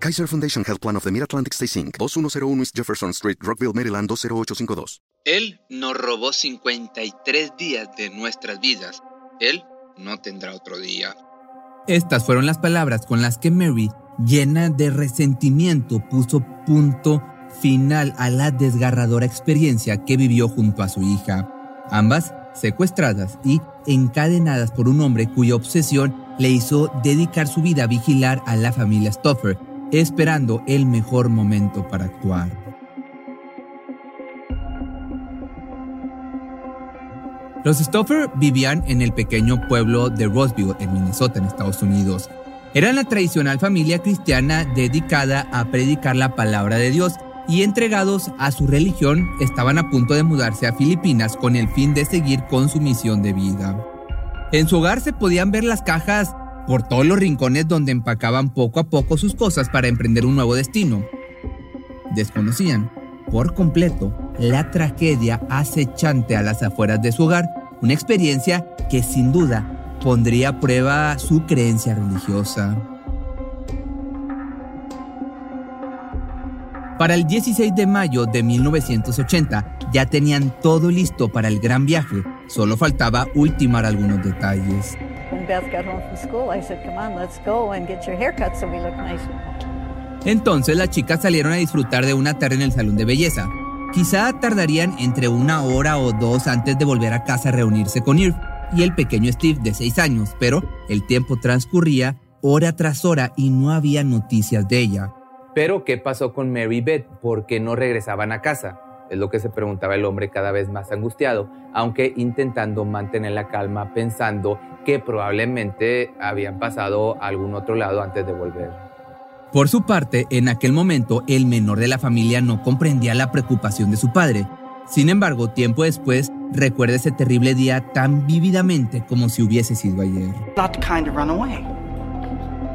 Kaiser Foundation Health Plan of the Mid-Atlantic Stay Inc., 2101 East Jefferson Street, Rockville, Maryland 20852. Él nos robó 53 días de nuestras vidas. Él no tendrá otro día. Estas fueron las palabras con las que Mary, llena de resentimiento, puso punto final a la desgarradora experiencia que vivió junto a su hija. Ambas secuestradas y encadenadas por un hombre cuya obsesión le hizo dedicar su vida a vigilar a la familia Stoffer, esperando el mejor momento para actuar. Los Stoffer vivían en el pequeño pueblo de Roseville, en Minnesota, en Estados Unidos. Eran la tradicional familia cristiana dedicada a predicar la palabra de Dios y entregados a su religión estaban a punto de mudarse a Filipinas con el fin de seguir con su misión de vida. En su hogar se podían ver las cajas por todos los rincones donde empacaban poco a poco sus cosas para emprender un nuevo destino. Desconocían por completo la tragedia acechante a las afueras de su hogar, una experiencia que sin duda pondría a prueba su creencia religiosa. Para el 16 de mayo de 1980 ya tenían todo listo para el gran viaje, solo faltaba ultimar algunos detalles. Entonces las chicas salieron a disfrutar de una tarde en el salón de belleza. Quizá tardarían entre una hora o dos antes de volver a casa a reunirse con Irv y el pequeño Steve de 6 años, pero el tiempo transcurría hora tras hora y no había noticias de ella. Pero, ¿qué pasó con Mary Beth? ¿Por qué no regresaban a casa? Es lo que se preguntaba el hombre cada vez más angustiado, aunque intentando mantener la calma pensando que probablemente habían pasado a algún otro lado antes de volver. Por su parte, en aquel momento, el menor de la familia no comprendía la preocupación de su padre. Sin embargo, tiempo después, recuerda ese terrible día tan vívidamente como si hubiese sido ayer.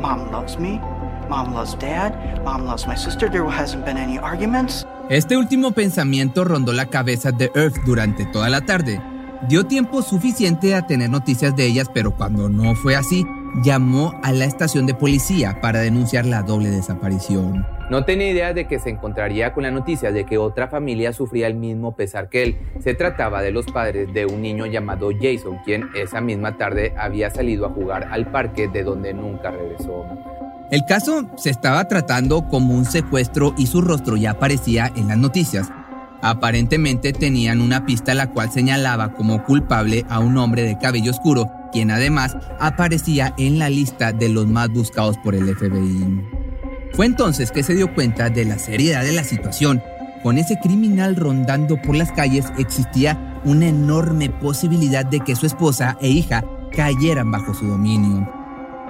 Mom loves me. Mom loves dad. Mom loves my sister. There hasn't been any arguments. Este último pensamiento rondó la cabeza de Earth durante toda la tarde. Dio tiempo suficiente a tener noticias de ellas, pero cuando no fue así, llamó a la estación de policía para denunciar la doble desaparición. No tenía idea de que se encontraría con la noticia de que otra familia sufría el mismo pesar que él. Se trataba de los padres de un niño llamado Jason, quien esa misma tarde había salido a jugar al parque de donde nunca regresó. El caso se estaba tratando como un secuestro y su rostro ya aparecía en las noticias. Aparentemente tenían una pista la cual señalaba como culpable a un hombre de cabello oscuro, quien además aparecía en la lista de los más buscados por el FBI. Fue entonces que se dio cuenta de la seriedad de la situación. Con ese criminal rondando por las calles existía una enorme posibilidad de que su esposa e hija cayeran bajo su dominio.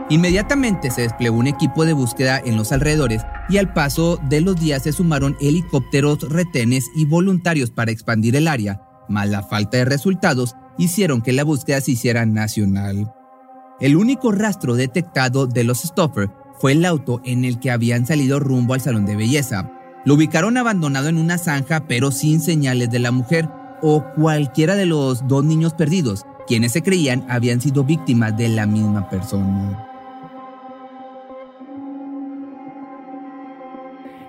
Inmediatamente se desplegó un equipo de búsqueda en los alrededores y al paso de los días se sumaron helicópteros, retenes y voluntarios para expandir el área, mas la falta de resultados hicieron que la búsqueda se hiciera nacional. El único rastro detectado de los Stoffer fue el auto en el que habían salido rumbo al salón de belleza. Lo ubicaron abandonado en una zanja pero sin señales de la mujer o cualquiera de los dos niños perdidos, quienes se creían habían sido víctimas de la misma persona.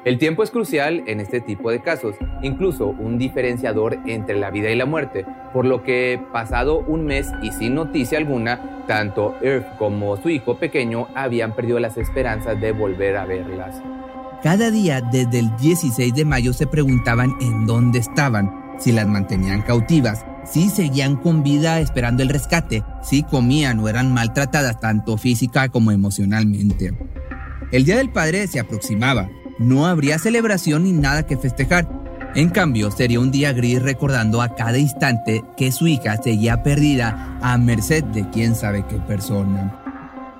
El tiempo es crucial en este tipo de casos, incluso un diferenciador entre la vida y la muerte, por lo que pasado un mes y sin noticia alguna, tanto Earth como su hijo pequeño habían perdido las esperanzas de volver a verlas. Cada día desde el 16 de mayo se preguntaban en dónde estaban, si las mantenían cautivas, si seguían con vida esperando el rescate, si comían o eran maltratadas tanto física como emocionalmente. El Día del Padre se aproximaba no habría celebración ni nada que festejar. En cambio, sería un día gris recordando a cada instante que su hija seguía perdida a merced de quién sabe qué persona.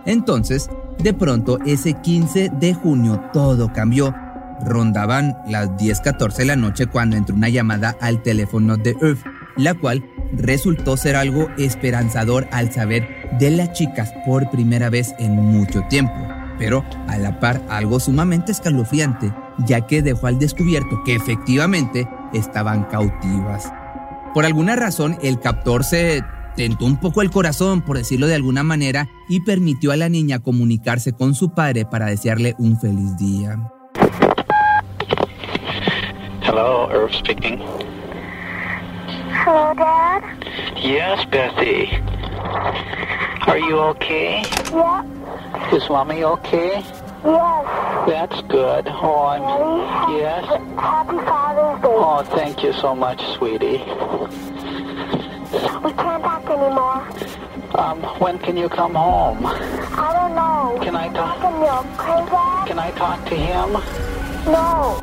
Entonces, de pronto, ese 15 de junio todo cambió. rondaban las 10:14 de la noche cuando entró una llamada al teléfono de Earth, la cual resultó ser algo esperanzador al saber de las chicas por primera vez en mucho tiempo, pero a la par algo sumamente escalofriante, ya que dejó al descubierto que efectivamente estaban cautivas. Por alguna razón, el captor se tentó un poco el corazón, por decirlo de alguna manera, y permitió a la niña comunicarse con su padre para desearle un feliz día. Hello, Irv speaking. Hello, Dad? Yes, Betty. Are you okay? Yeah. Is Mommy okay? Yes. That's good. Oh, I'm. Daddy? Yes. Happy Father's Day. Oh, thank you so much, sweetie. We can't talk anymore. Um, when can you come home? I don't know. Can I talk? You, okay, Dad? Can I talk to him? No.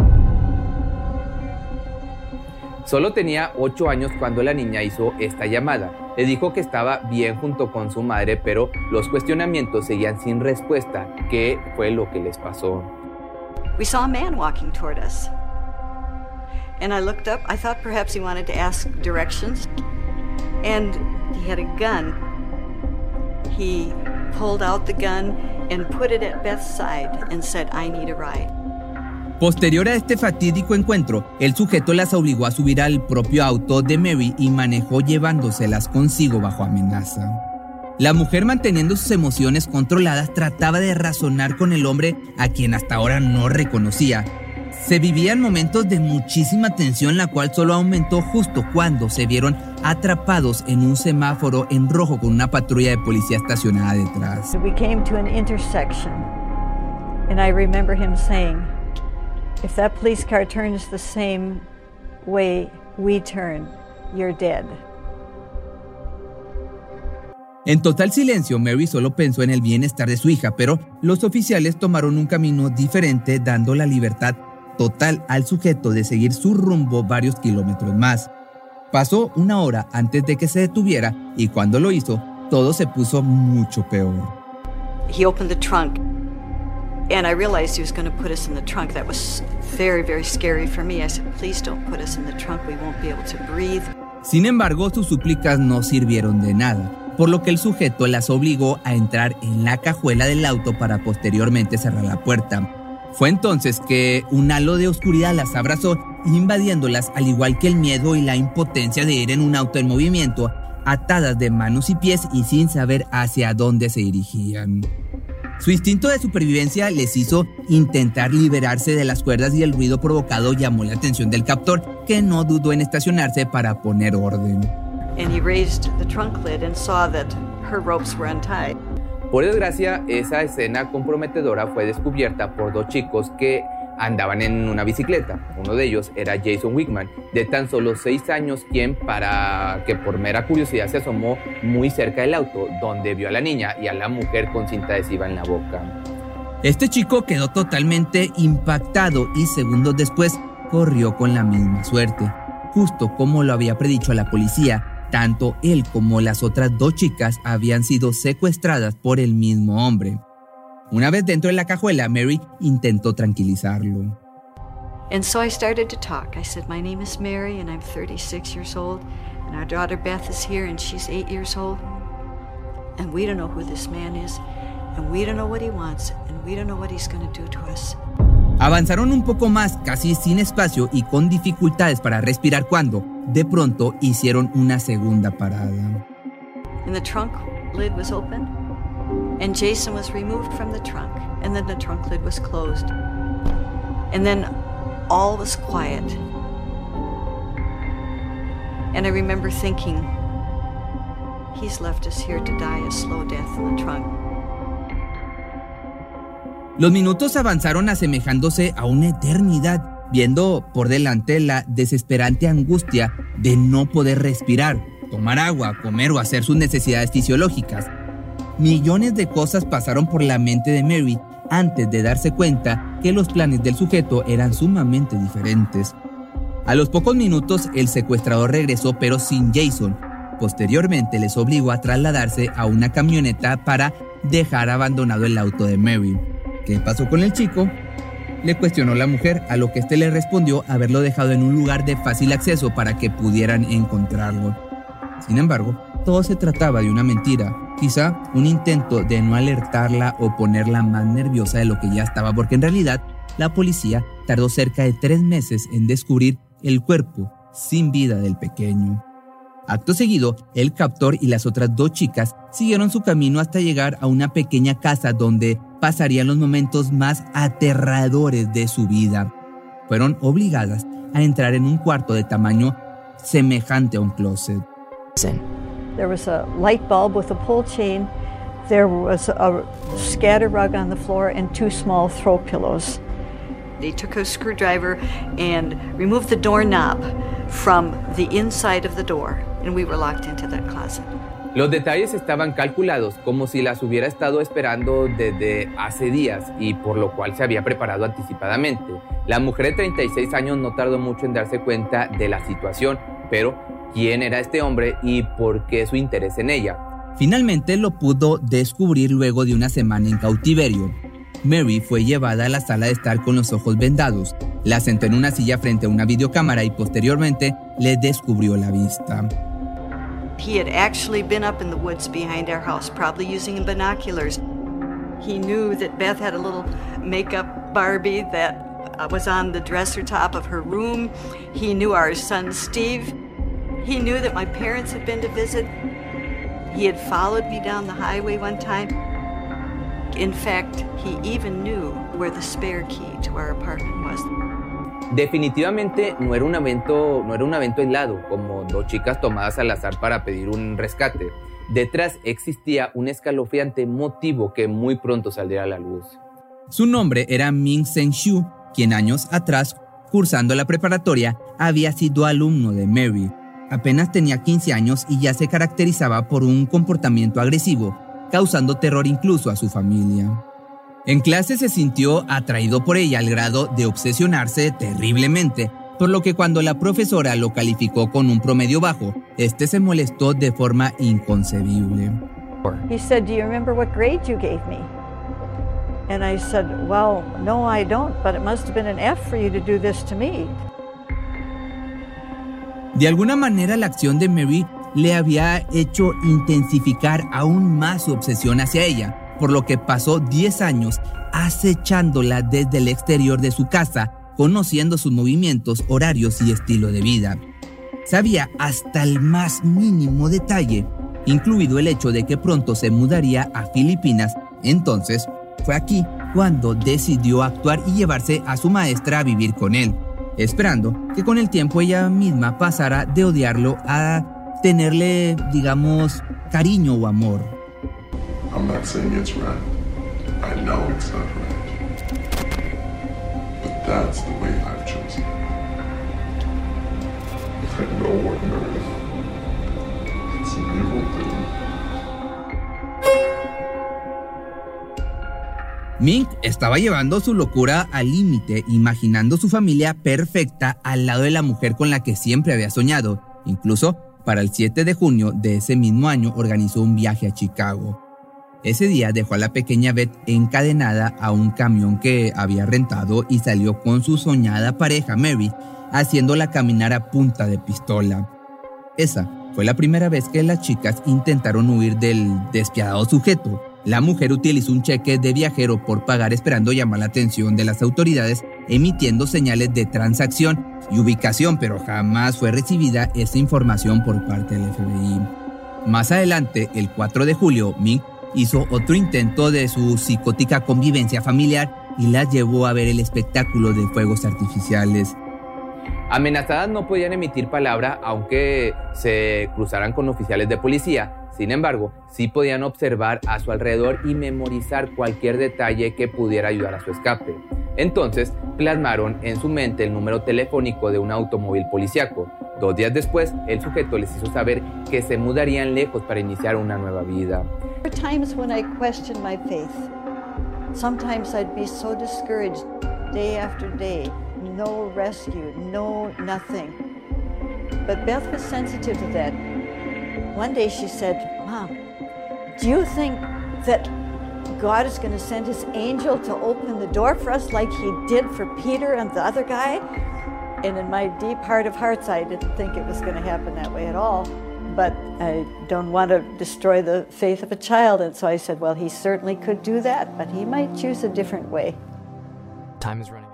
Solo tenía 8 años cuando la niña hizo esta llamada. Le dijo que estaba bien junto con su madre, pero los cuestionamientos seguían sin respuesta. ¿Qué fue lo que les pasó? We saw a man walking toward us. And I looked up. I thought perhaps he wanted to ask directions. And he had a gun. He pulled out the gun and put it at Beth's side and said, I need a ride. Posterior a este fatídico encuentro, el sujeto las obligó a subir al propio auto de Mary y manejó llevándoselas consigo bajo amenaza. La mujer manteniendo sus emociones controladas trataba de razonar con el hombre a quien hasta ahora no reconocía. Se vivían momentos de muchísima tensión la cual solo aumentó justo cuando se vieron atrapados en un semáforo en rojo con una patrulla de policía estacionada detrás. We came to an intersection, and I remember him saying, If that police car turns the same way we turn, you're dead. En total silencio, Mary solo pensó en el bienestar de su hija, pero los oficiales tomaron un camino diferente dando la libertad total al sujeto de seguir su rumbo varios kilómetros más. Pasó una hora antes de que se detuviera y cuando lo hizo, todo se puso mucho peor. He opened the trunk, and I realized he was going to put us in the trunk. That was very, very scary for me. I said, Please don't put us in the trunk. We won't be able to breathe. Sin embargo, sus súplicas no sirvieron de nada, por lo que el sujeto las obligó a entrar en la cajuela del auto para posteriormente cerrar la puerta. Fue entonces que un halo de oscuridad las abrazó, invadiéndolas al igual que el miedo y la impotencia de ir en un auto en movimiento, atadas de manos y pies y sin saber hacia dónde se dirigían. Su instinto de supervivencia les hizo intentar liberarse de las cuerdas y el ruido provocado llamó la atención del captor, que no dudó en estacionarse para poner orden. And he raised the trunk lid and saw that her ropes were untied. Por desgracia, esa escena comprometedora fue descubierta por dos chicos que andaban en una bicicleta. Uno de ellos era Jason Wickman, de tan solo 6 años, quien para que por mera curiosidad se asomó muy cerca del auto, donde vio a la niña y a la mujer con cinta adhesiva en la boca. Este chico quedó totalmente impactado y segundos después corrió con la misma suerte. Justo como lo había predicho a la policía, tanto él como las otras dos chicas habían sido secuestradas por el mismo hombre. Una vez dentro de la cajuela, Mary intentó tranquilizarlo. And so I started to talk. I said, My name is Mary, and I'm 36 years old, and our daughter Beth is here, and she's 8 years old. And we don't know who this man is, and we don't know what he wants, and we don't know what he's going to do to us. Avanzaron un poco más, casi sin espacio y con dificultades para respirar cuando, de pronto, hicieron una segunda parada. And the trunk lid was open, and Jason was removed from the trunk, and then the trunk lid was closed. And then all was quiet. And I remember thinking, he's left us here to die a slow death in the trunk. Los minutos avanzaron asemejándose a una eternidad, viendo por delante la desesperante angustia de no poder respirar, tomar agua, comer o hacer sus necesidades fisiológicas. Millones de cosas pasaron por la mente de Mary antes de darse cuenta que los planes del sujeto eran sumamente diferentes. A los pocos minutos el secuestrador regresó pero sin Jason. Posteriormente les obligó a trasladarse a una camioneta para dejar abandonado el auto de Mary. ¿Qué pasó con el chico? le cuestionó la mujer, a lo que éste le respondió haberlo dejado en un lugar de fácil acceso para que pudieran encontrarlo. Sin embargo, todo se trataba de una mentira, quizá un intento de no alertarla o ponerla más nerviosa de lo que ya estaba, porque en realidad la policía tardó cerca de tres meses en descubrir el cuerpo sin vida del pequeño. Acto seguido, el captor y las otras dos chicas siguieron su camino hasta llegar a una pequeña casa donde pasarían los momentos más aterradores de su vida. Fueron obligadas a entrar en un cuarto de tamaño semejante a un closet. There was a light bulb with a pull chain. There was a scatter rug on the floor and two small throw pillows. They took a screwdriver and removed the doorknob from the inside of the door, and we were locked into that closet. Los detalles estaban calculados como si las hubiera estado esperando desde hace días y por lo cual se había preparado anticipadamente. La mujer de 36 años no tardó mucho en darse cuenta de la situación, pero ¿quién era este hombre y por qué su interés en ella? Finalmente lo pudo descubrir luego de una semana en cautiverio. Mary fue llevada a la sala de estar con los ojos vendados, la sentó en una silla frente a una videocámara y posteriormente le descubrió la vista. He had actually been up in the woods behind our house, probably using binoculars. He knew that Beth had a little makeup Barbie that uh, was on the dresser top of her room. He knew our son Steve. He knew that my parents had been to visit. He had followed me down the highway one time. In fact, he even knew where the spare key to our apartment was. Definitivamente no era un evento, no era un evento aislado, como dos chicas tomadas al azar para pedir un rescate. Detrás existía un escalofriante motivo que muy pronto saldría a la luz. Su nombre era Ming Seng Shu, quien años atrás, cursando la preparatoria, había sido alumno de Mary. Apenas tenía 15 años y ya se caracterizaba por un comportamiento agresivo, causando terror incluso a su familia. En clase se sintió atraído por ella al grado de obsesionarse terriblemente, por lo que cuando la profesora lo calificó con un promedio bajo, este se molestó de forma inconcebible. He said, Do you remember what grade you gave me? And I said, Well, no, I don't, but it must have been an F for you to do this to me. De alguna manera la acción de Mary le había hecho intensificar aún más su obsesión hacia ella, por lo que pasó 10 años acechándola desde el exterior de su casa, conociendo sus movimientos, horarios y estilo de vida. Sabía hasta el más mínimo detalle, incluido el hecho de que pronto se mudaría a Filipinas. Entonces, fue aquí cuando decidió actuar y llevarse a su maestra a vivir con él, esperando que con el tiempo ella misma pasara de odiarlo a tenerle, digamos, cariño o amor. I'm not saying it's right. I know it's not right. But that's the way I've chosen. I know what is. It's an evil thing. Mink estaba llevando su locura al límite, imaginando su familia perfecta al lado de la mujer con la que siempre había soñado. Incluso, para el 7 de junio de ese mismo año, organizó un viaje a Chicago. Ese día dejó a la pequeña Beth encadenada a un camión que había rentado y salió con su soñada pareja Mary, haciéndola caminar a punta de pistola. Esa fue la primera vez que las chicas intentaron huir del despiadado sujeto. La mujer utilizó un cheque de viajero por pagar esperando llamar la atención de las autoridades, emitiendo señales de transacción y ubicación, pero jamás fue recibida esa información por parte del FBI. Más adelante, el 4 de julio, Mink hizo otro intento de su psicótica convivencia familiar y las llevó a ver el espectáculo de fuegos artificiales. Amenazadas no podían emitir palabra aunque se cruzaran con oficiales de policía. Sin embargo, sí podían observar a su alrededor y memorizar cualquier detalle que pudiera ayudar a su escape. Entonces, plasmaron en su mente el número telefónico de un automóvil policíaco. Dos días después, el sujeto les hizo saber que se mudarían lejos para iniciar una nueva vida. Times when I my faith. Sometimes I'd be so discouraged day after day. No rescue, no nothing. But Beth was sensitive to that. One day she said, Mom, do you think that God is going to send his angel to open the door for us like he did for Peter and the other guy. And in my deep heart of hearts, I didn't think it was going to happen that way at all. But I don't want to destroy the faith of a child. And so I said, well, he certainly could do that, but he might choose a different way. Time is running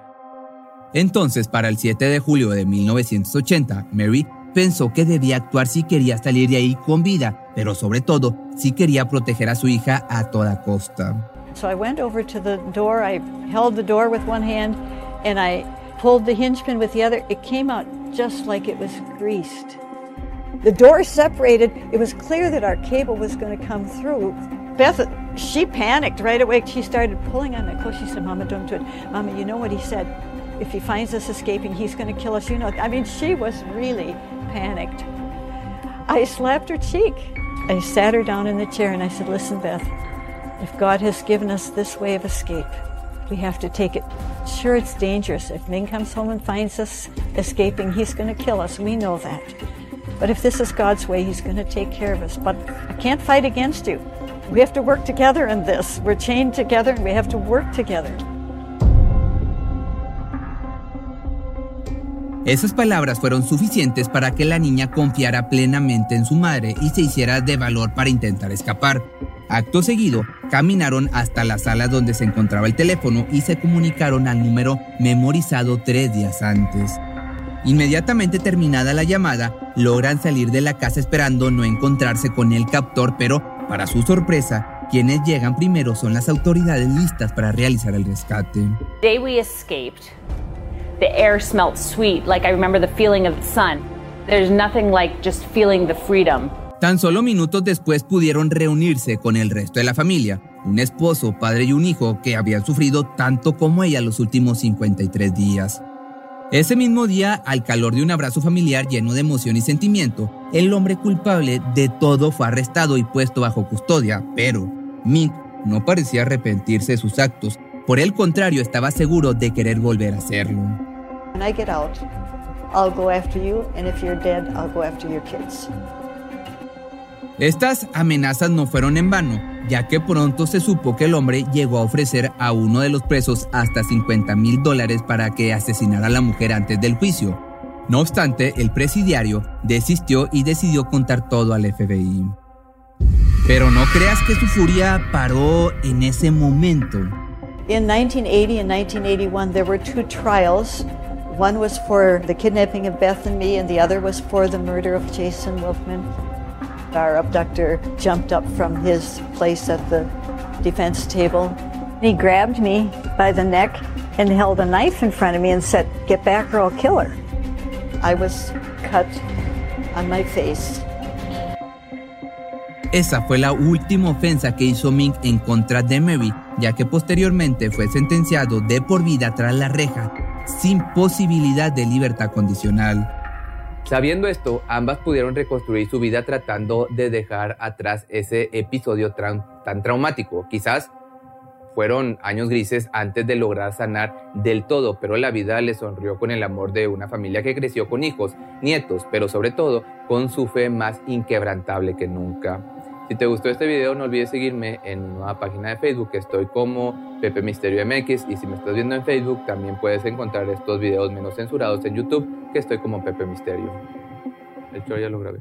Entonces, para el 7 de julio de 1980, Mary pensó que debía actuar si quería salir de ahí con vida, pero sobre todo si quería proteger a su hija a toda costa. So I went over to the door. I held the door with one hand and I pulled the hinge pin with the other. It came out just like it was greased. The door separated. It was clear that our cable was going to come through. Beth, she panicked right away. She started pulling on my clothes. She said, Mama, don't do it. Mama, you know what he said? If he finds us escaping, he's going to kill us. You know, I mean, she was really panicked. I slapped her cheek. I sat her down in the chair and I said, Listen, Beth, if God has given us this way of escape, we have to take it. Sure, it's dangerous. If Ming comes home and finds us escaping, he's going to kill us. We know that. But if this is God's way, he's going to take care of us. But I can't fight against you. We have to work together in this. We're chained together and we have to work together. Esas palabras fueron suficientes para que la niña confiara plenamente en su madre y se hiciera de valor para intentar escapar. Acto seguido, caminaron hasta la sala donde se encontraba el teléfono y se comunicaron al número memorizado tres días antes. Inmediatamente terminada la llamada, logran salir de la casa esperando no encontrarse con el captor, pero para su sorpresa, quienes llegan primero son las autoridades listas para realizar el rescate. Day we escaped, the air smelled sweet, like I remember the feeling of the sun. There's nothing like just feeling the freedom. Tan solo minutos después pudieron reunirse con el resto de la familia, un esposo, padre y un hijo que habían sufrido tanto como ella los últimos 53 días. Ese mismo día, al calor de un abrazo familiar lleno de emoción y sentimiento, el hombre culpable de todo fue arrestado y puesto bajo custodia, pero Mick no parecía arrepentirse de sus actos, por el contrario estaba seguro de querer volver a hacerlo. When I get out, I'll go after you, and if you're dead, I'll go after your kids. Estas amenazas no fueron en vano, ya que pronto se supo que el hombre llegó a ofrecer a uno de los presos hasta 50 mil dólares para que asesinara a la mujer antes del juicio. No obstante, el presidiario desistió y decidió contar todo al FBI. Pero no creas que su furia paró en ese momento. In 1980 and 1981, there were two trials. One was for the kidnapping of Beth and me, and the other was for the murder of Jason Wolfman. Our abductor jumped up from his place at the defense table. He grabbed me by the neck and held a knife in front of me and said, Get back or I'll kill her. I was cut on my face. Esa fue la última ofensa que hizo Mink en contra de Mary, ya que posteriormente fue sentenciado de por vida tras la reja, sin posibilidad de libertad condicional. Sabiendo esto, ambas pudieron reconstruir su vida tratando de dejar atrás ese episodio tan, tan traumático. Quizás fueron años grises antes de lograr sanar del todo, pero la vida les sonrió con el amor de una familia que creció con hijos, nietos, pero sobre todo con su fe más inquebrantable que nunca. Si te gustó este video, no olvides seguirme en nueva página de Facebook, estoy como Pepe Misterio MX, y si me estás viendo en Facebook, también puedes encontrar estos videos menos censurados en YouTube, que estoy como Pepe Misterio. De hecho, ya lo grabé.